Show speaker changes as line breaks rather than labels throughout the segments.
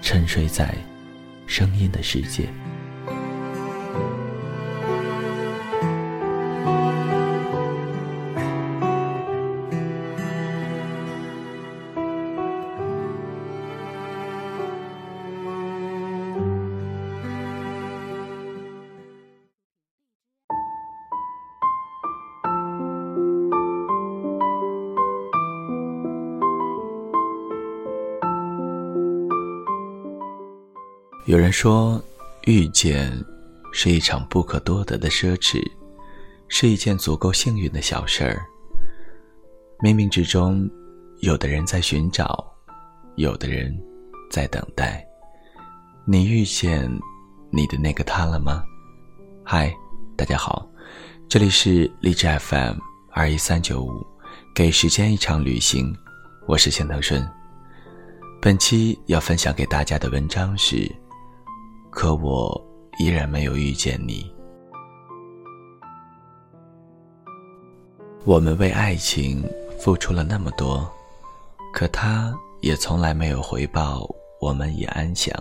沉睡在声音的世界。有人说，遇见是一场不可多得的奢侈，是一件足够幸运的小事儿。冥冥之中，有的人在寻找，有的人在等待。你遇见你的那个他了吗？嗨，大家好，这里是荔枝 FM 二一三九五，给时间一场旅行，我是钱德顺。本期要分享给大家的文章是。可我依然没有遇见你。我们为爱情付出了那么多，可他也从来没有回报我们以安详。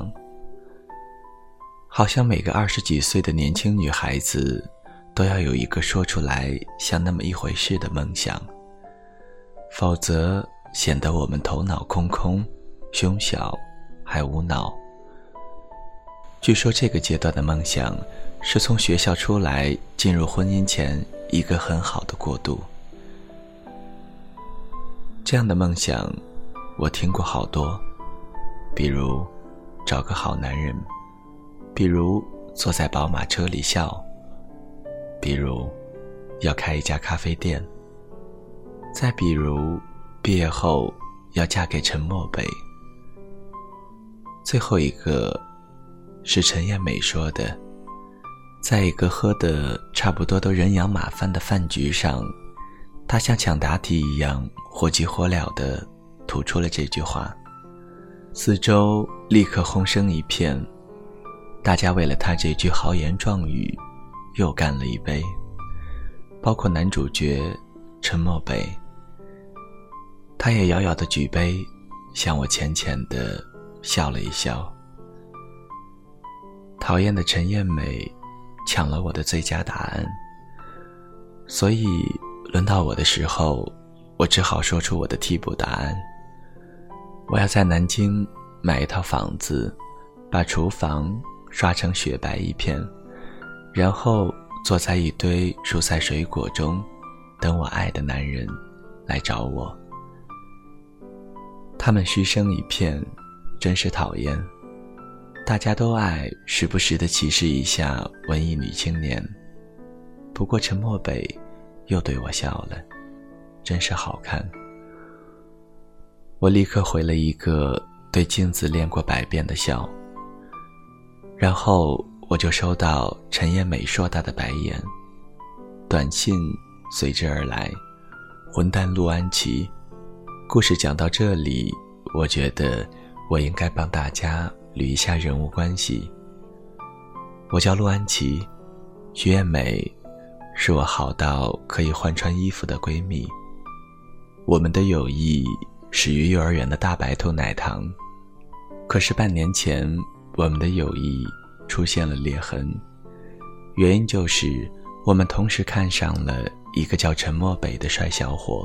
好像每个二十几岁的年轻女孩子，都要有一个说出来像那么一回事的梦想，否则显得我们头脑空空、胸小，还无脑。据说这个阶段的梦想，是从学校出来进入婚姻前一个很好的过渡。这样的梦想，我听过好多，比如找个好男人，比如坐在宝马车里笑，比如要开一家咖啡店，再比如毕业后要嫁给陈默北，最后一个。是陈艳美说的，在一个喝的差不多都人仰马翻的饭局上，他像抢答题一样火急火燎地吐出了这句话，四周立刻轰声一片，大家为了他这句豪言壮语，又干了一杯，包括男主角陈默北，他也遥遥地举杯，向我浅浅地笑了一笑。讨厌的陈艳美抢了我的最佳答案，所以轮到我的时候，我只好说出我的替补答案。我要在南京买一套房子，把厨房刷成雪白一片，然后坐在一堆蔬菜水果中，等我爱的男人来找我。他们嘘声一片，真是讨厌。大家都爱时不时的歧视一下文艺女青年，不过陈默北又对我笑了，真是好看。我立刻回了一个对镜子练过百遍的笑，然后我就收到陈艳美硕大的白眼，短信随之而来。混蛋陆安琪，故事讲到这里，我觉得我应该帮大家。捋一下人物关系。我叫陆安琪，徐艳美是我好到可以换穿衣服的闺蜜。我们的友谊始于幼儿园的大白兔奶糖，可是半年前我们的友谊出现了裂痕，原因就是我们同时看上了一个叫陈默北的帅小伙。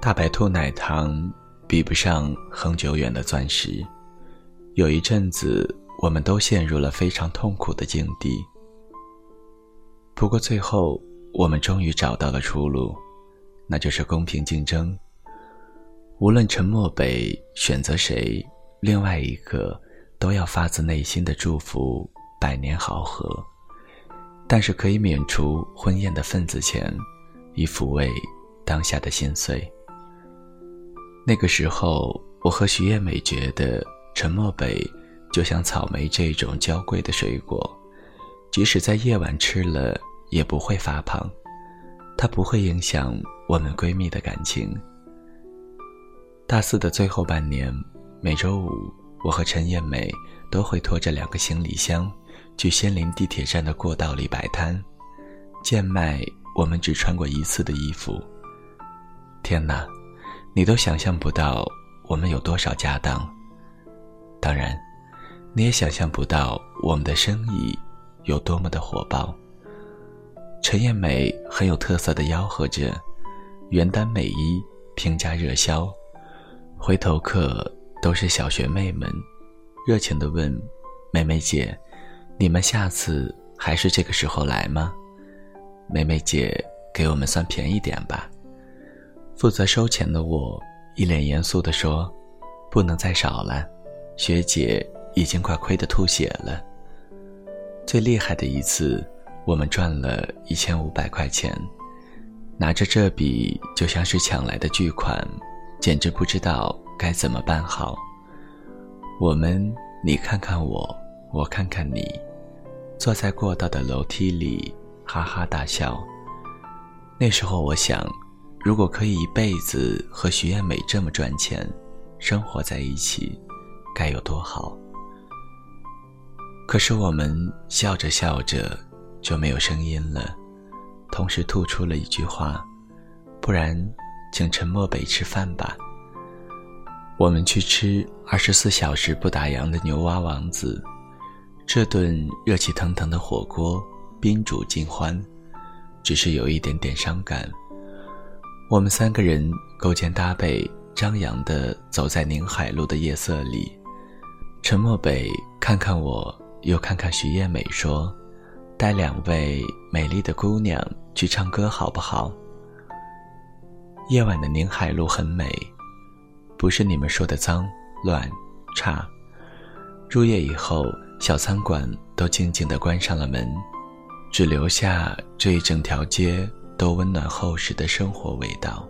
大白兔奶糖比不上恒久远的钻石。有一阵子，我们都陷入了非常痛苦的境地。不过最后，我们终于找到了出路，那就是公平竞争。无论陈默北选择谁，另外一个都要发自内心的祝福百年好合。但是可以免除婚宴的份子钱，以抚慰当下的心碎。那个时候，我和徐艳美觉得陈默北就像草莓这种娇贵的水果，即使在夜晚吃了也不会发胖，它不会影响我们闺蜜的感情。大四的最后半年，每周五，我和陈艳美都会拖着两个行李箱。去仙林地铁站的过道里摆摊，贱卖我们只穿过一次的衣服。天哪，你都想象不到我们有多少家当。当然，你也想象不到我们的生意有多么的火爆。陈艳美很有特色的吆喝着：“原单美衣，平价热销。”回头客都是小学妹们，热情地问：“美美姐。”你们下次还是这个时候来吗？美美姐，给我们算便宜点吧。负责收钱的我一脸严肃地说：“不能再少了，学姐已经快亏得吐血了。”最厉害的一次，我们赚了一千五百块钱，拿着这笔就像是抢来的巨款，简直不知道该怎么办好。我们，你看看我，我看看你。坐在过道的楼梯里，哈哈大笑。那时候我想，如果可以一辈子和徐艳美这么赚钱，生活在一起，该有多好。可是我们笑着笑着就没有声音了，同时吐出了一句话：“不然，请陈默北吃饭吧。”我们去吃二十四小时不打烊的牛蛙王子。这顿热气腾腾的火锅，宾主尽欢，只是有一点点伤感。我们三个人勾肩搭背，张扬地走在宁海路的夜色里。陈默北看看我，又看看徐艳美，说：“带两位美丽的姑娘去唱歌，好不好？”夜晚的宁海路很美，不是你们说的脏、乱、差。入夜以后。小餐馆都静静地关上了门，只留下这一整条街都温暖厚实的生活味道，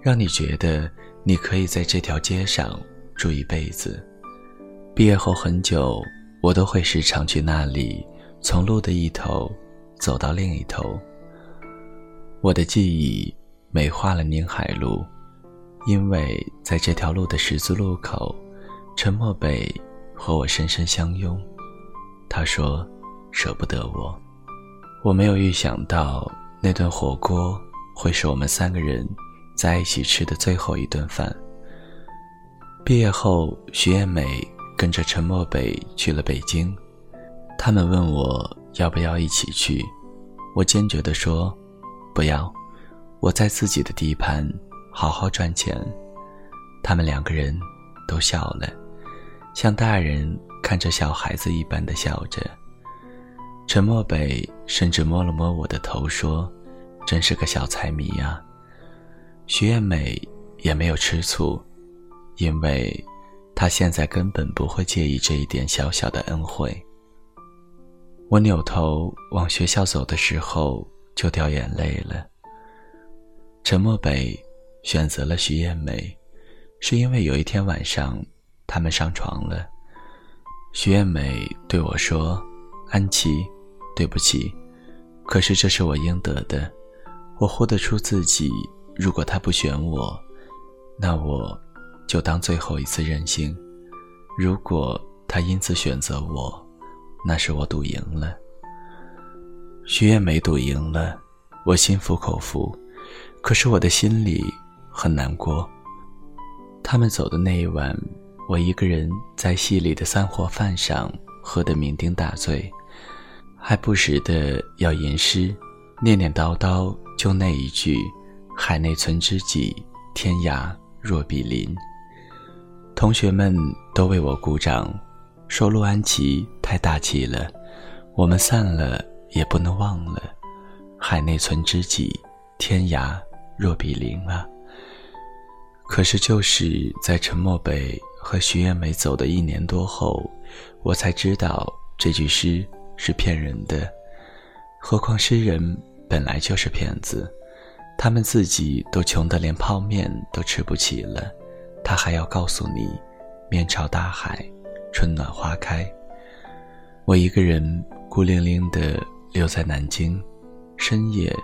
让你觉得你可以在这条街上住一辈子。毕业后很久，我都会时常去那里，从路的一头走到另一头。我的记忆美化了宁海路，因为在这条路的十字路口，陈默北。和我深深相拥，他说：“舍不得我。”我没有预想到那顿火锅会是我们三个人在一起吃的最后一顿饭。毕业后，徐艳美跟着陈默北去了北京，他们问我要不要一起去，我坚决地说：“不要，我在自己的地盘好好赚钱。”他们两个人都笑了。像大人看着小孩子一般的笑着，陈默北甚至摸了摸我的头，说：“真是个小财迷呀。”徐艳美也没有吃醋，因为他现在根本不会介意这一点小小的恩惠。我扭头往学校走的时候，就掉眼泪了。陈默北选择了徐艳美，是因为有一天晚上。他们上床了，徐艳美对我说：“安琪，对不起，可是这是我应得的。我活得出自己。如果他不选我，那我就当最后一次任性；如果他因此选择我，那是我赌赢了。”许愿没赌赢了，我心服口服，可是我的心里很难过。他们走的那一晚。我一个人在戏里的散伙饭上喝得酩酊大醉，还不时的要吟诗，念念叨叨就那一句“海内存知己，天涯若比邻”。同学们都为我鼓掌，说陆安琪太大气了。我们散了也不能忘了，海内存知己，天涯若比邻啊。可是就是在陈默北和徐艳美走的一年多后，我才知道这句诗是骗人的。何况诗人本来就是骗子，他们自己都穷得连泡面都吃不起了，他还要告诉你，面朝大海，春暖花开。我一个人孤零零地留在南京，深夜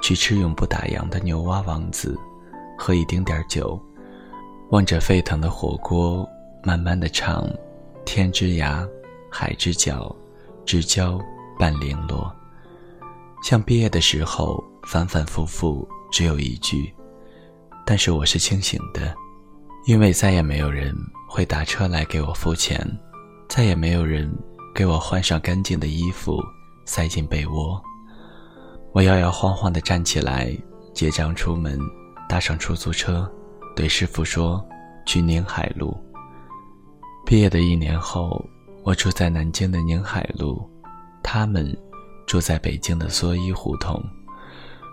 去吃永不打烊的牛蛙王子，喝一丁点儿酒，望着沸腾的火锅，慢慢地唱：天之涯，海之角，知交半零落。像毕业的时候，反反复复只有一句，但是我是清醒的，因为再也没有人会打车来给我付钱，再也没有人给我换上干净的衣服塞进被窝。我摇摇晃晃地站起来，结账出门，搭上出租车，对师傅说：“去宁海路。”毕业的一年后，我住在南京的宁海路，他们。住在北京的蓑衣胡同，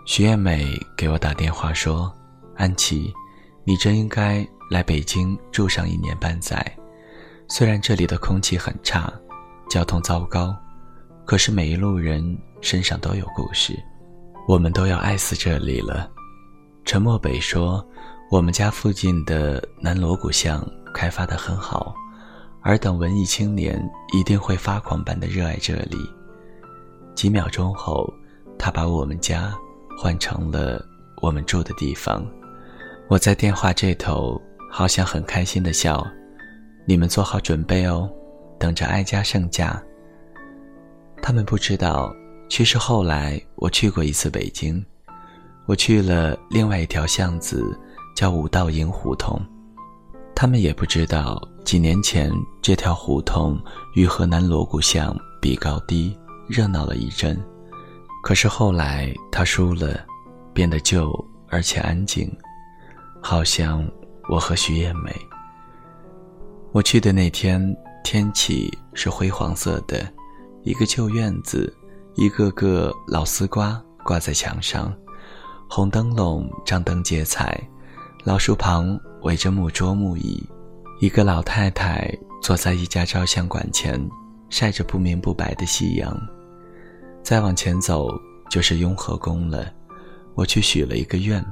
徐艳美给我打电话说：“安琪，你真应该来北京住上一年半载。虽然这里的空气很差，交通糟糕，可是每一路人身上都有故事。我们都要爱死这里了。”陈默北说：“我们家附近的南锣鼓巷开发的很好，尔等文艺青年一定会发狂般的热爱这里。”几秒钟后，他把我们家换成了我们住的地方。我在电话这头，好像很开心的笑。你们做好准备哦，等着哀家圣驾。他们不知道，其实后来我去过一次北京，我去了另外一条巷子，叫五道营胡同。他们也不知道，几年前这条胡同与河南锣鼓巷比高低。热闹了一阵，可是后来他输了，变得旧而且安静，好像我和徐艳梅。我去的那天天气是灰黄色的，一个旧院子，一个个老丝瓜挂在墙上，红灯笼张灯结彩，老树旁围着木桌木椅，一个老太太坐在一家照相馆前，晒着不明不白的夕阳。再往前走就是雍和宫了。我去许了一个愿，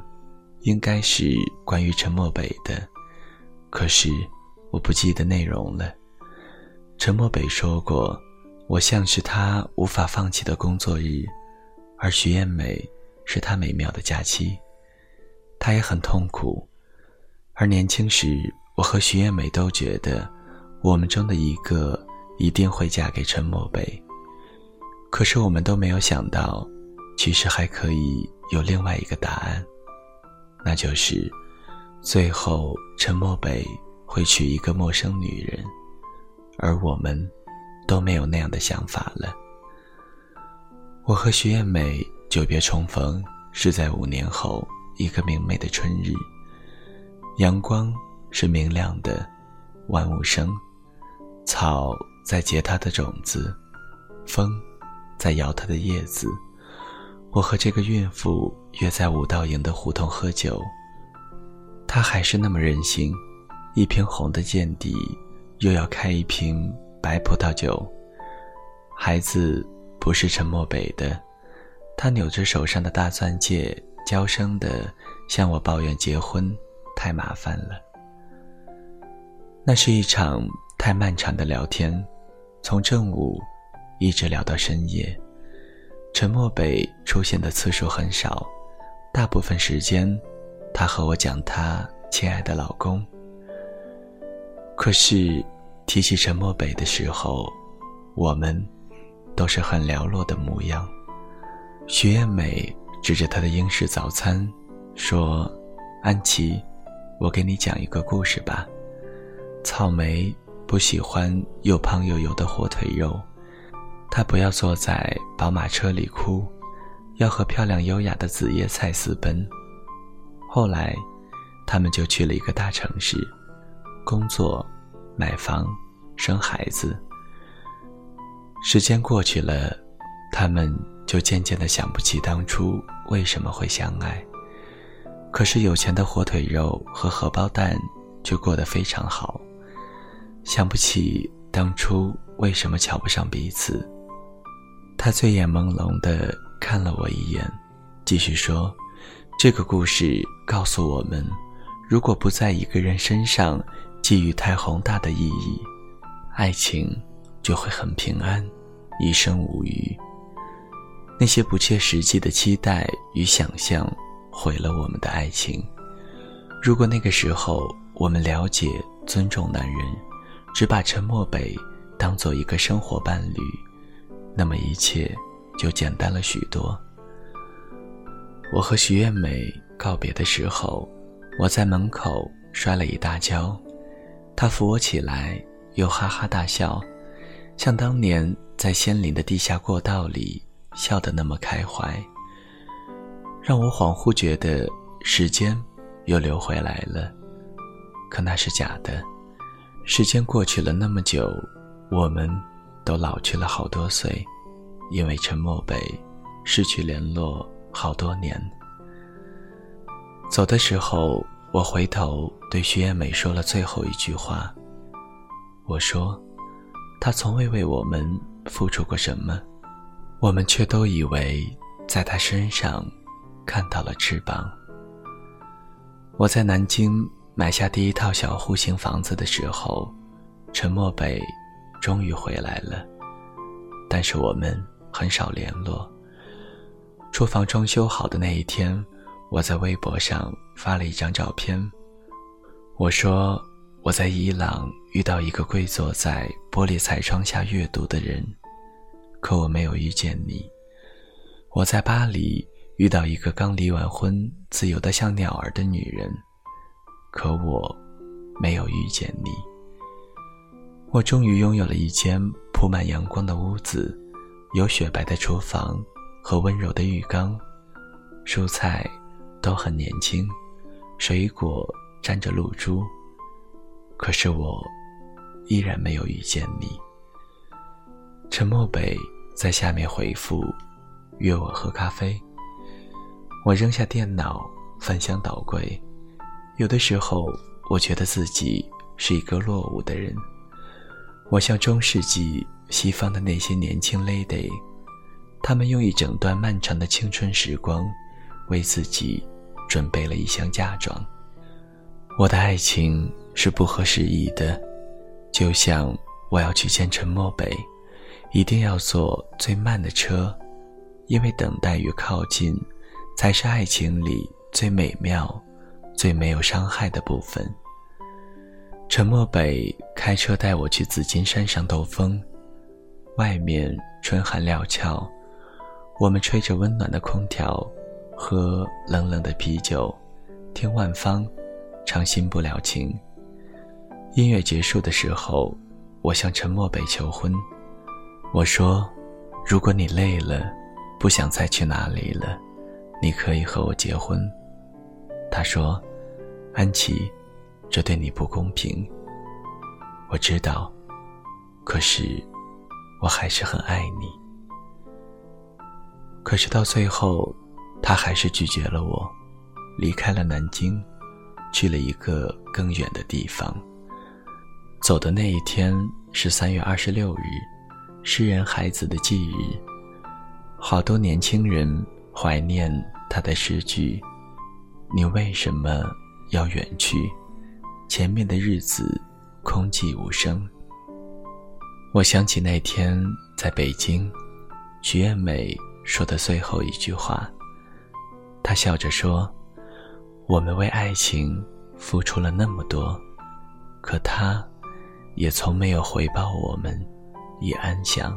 应该是关于陈默北的，可是我不记得内容了。陈默北说过，我像是他无法放弃的工作日，而徐艳美是他美妙的假期。他也很痛苦，而年轻时我和徐艳美都觉得，我们中的一个一定会嫁给陈默北。可是我们都没有想到，其实还可以有另外一个答案，那就是，最后陈默北会娶一个陌生女人，而我们都没有那样的想法了。我和徐艳美久别重逢是在五年后一个明媚的春日，阳光是明亮的，万物生，草在结它的种子，风。在摇它的叶子，我和这个孕妇约在五道营的胡同喝酒。他还是那么任性，一瓶红的见底，又要开一瓶白葡萄酒。孩子不是陈默北的，他扭着手上的大钻戒，娇声的向我抱怨结婚太麻烦了。那是一场太漫长的聊天，从正午。一直聊到深夜，陈默北出现的次数很少，大部分时间，她和我讲她亲爱的老公。可是，提起陈默北的时候，我们都是很寥落的模样。徐艳美指着她的英式早餐，说：“安琪，我给你讲一个故事吧。草莓不喜欢又胖又油的火腿肉。”她不要坐在宝马车里哭，要和漂亮优雅的紫叶菜私奔。后来，他们就去了一个大城市，工作、买房、生孩子。时间过去了，他们就渐渐的想不起当初为什么会相爱。可是有钱的火腿肉和荷包蛋就过得非常好，想不起当初为什么瞧不上彼此。他醉眼朦胧的看了我一眼，继续说：“这个故事告诉我们，如果不在一个人身上寄予太宏大的意义，爱情就会很平安，一生无虞。那些不切实际的期待与想象。”毁了我们的爱情。如果那个时候我们了解、尊重男人，只把陈默北当做一个生活伴侣，那么一切就简单了许多。我和徐艳美告别的时候，我在门口摔了一大跤，她扶我起来，又哈哈大笑，像当年在仙林的地下过道里笑得那么开怀。让我恍惚觉得时间又流回来了，可那是假的。时间过去了那么久，我们都老去了好多岁，因为陈默北失去联络好多年。走的时候，我回头对徐艳美说了最后一句话。我说，他从未为我们付出过什么，我们却都以为在他身上。看到了翅膀。我在南京买下第一套小户型房子的时候，陈默北终于回来了，但是我们很少联络。厨房装修好的那一天，我在微博上发了一张照片，我说我在伊朗遇到一个跪坐在玻璃彩窗下阅读的人，可我没有遇见你。我在巴黎。遇到一个刚离完婚、自由的像鸟儿的女人，可我没有遇见你。我终于拥有了一间铺满阳光的屋子，有雪白的厨房和温柔的浴缸，蔬菜都很年轻，水果沾着露珠。可是我依然没有遇见你。陈默北在下面回复，约我喝咖啡。我扔下电脑，翻箱倒柜。有的时候，我觉得自己是一个落伍的人。我像中世纪西方的那些年轻 lady，他们用一整段漫长的青春时光，为自己准备了一箱嫁妆。我的爱情是不合时宜的，就像我要去见陈默北，一定要坐最慢的车，因为等待与靠近。才是爱情里最美妙、最没有伤害的部分。陈默北开车带我去紫金山上兜风，外面春寒料峭，我们吹着温暖的空调，喝冷冷的啤酒，听万芳唱《新不了情》。音乐结束的时候，我向陈默北求婚，我说：“如果你累了，不想再去哪里了。”你可以和我结婚，他说：“安琪，这对你不公平。”我知道，可是我还是很爱你。可是到最后，他还是拒绝了我，离开了南京，去了一个更远的地方。走的那一天是三月二十六日，诗人孩子的忌日，好多年轻人。怀念他的诗句，你为什么要远去？前面的日子空寂无声。我想起那天在北京，徐艳美说的最后一句话。她笑着说：“我们为爱情付出了那么多，可他，也从没有回报我们以安详。”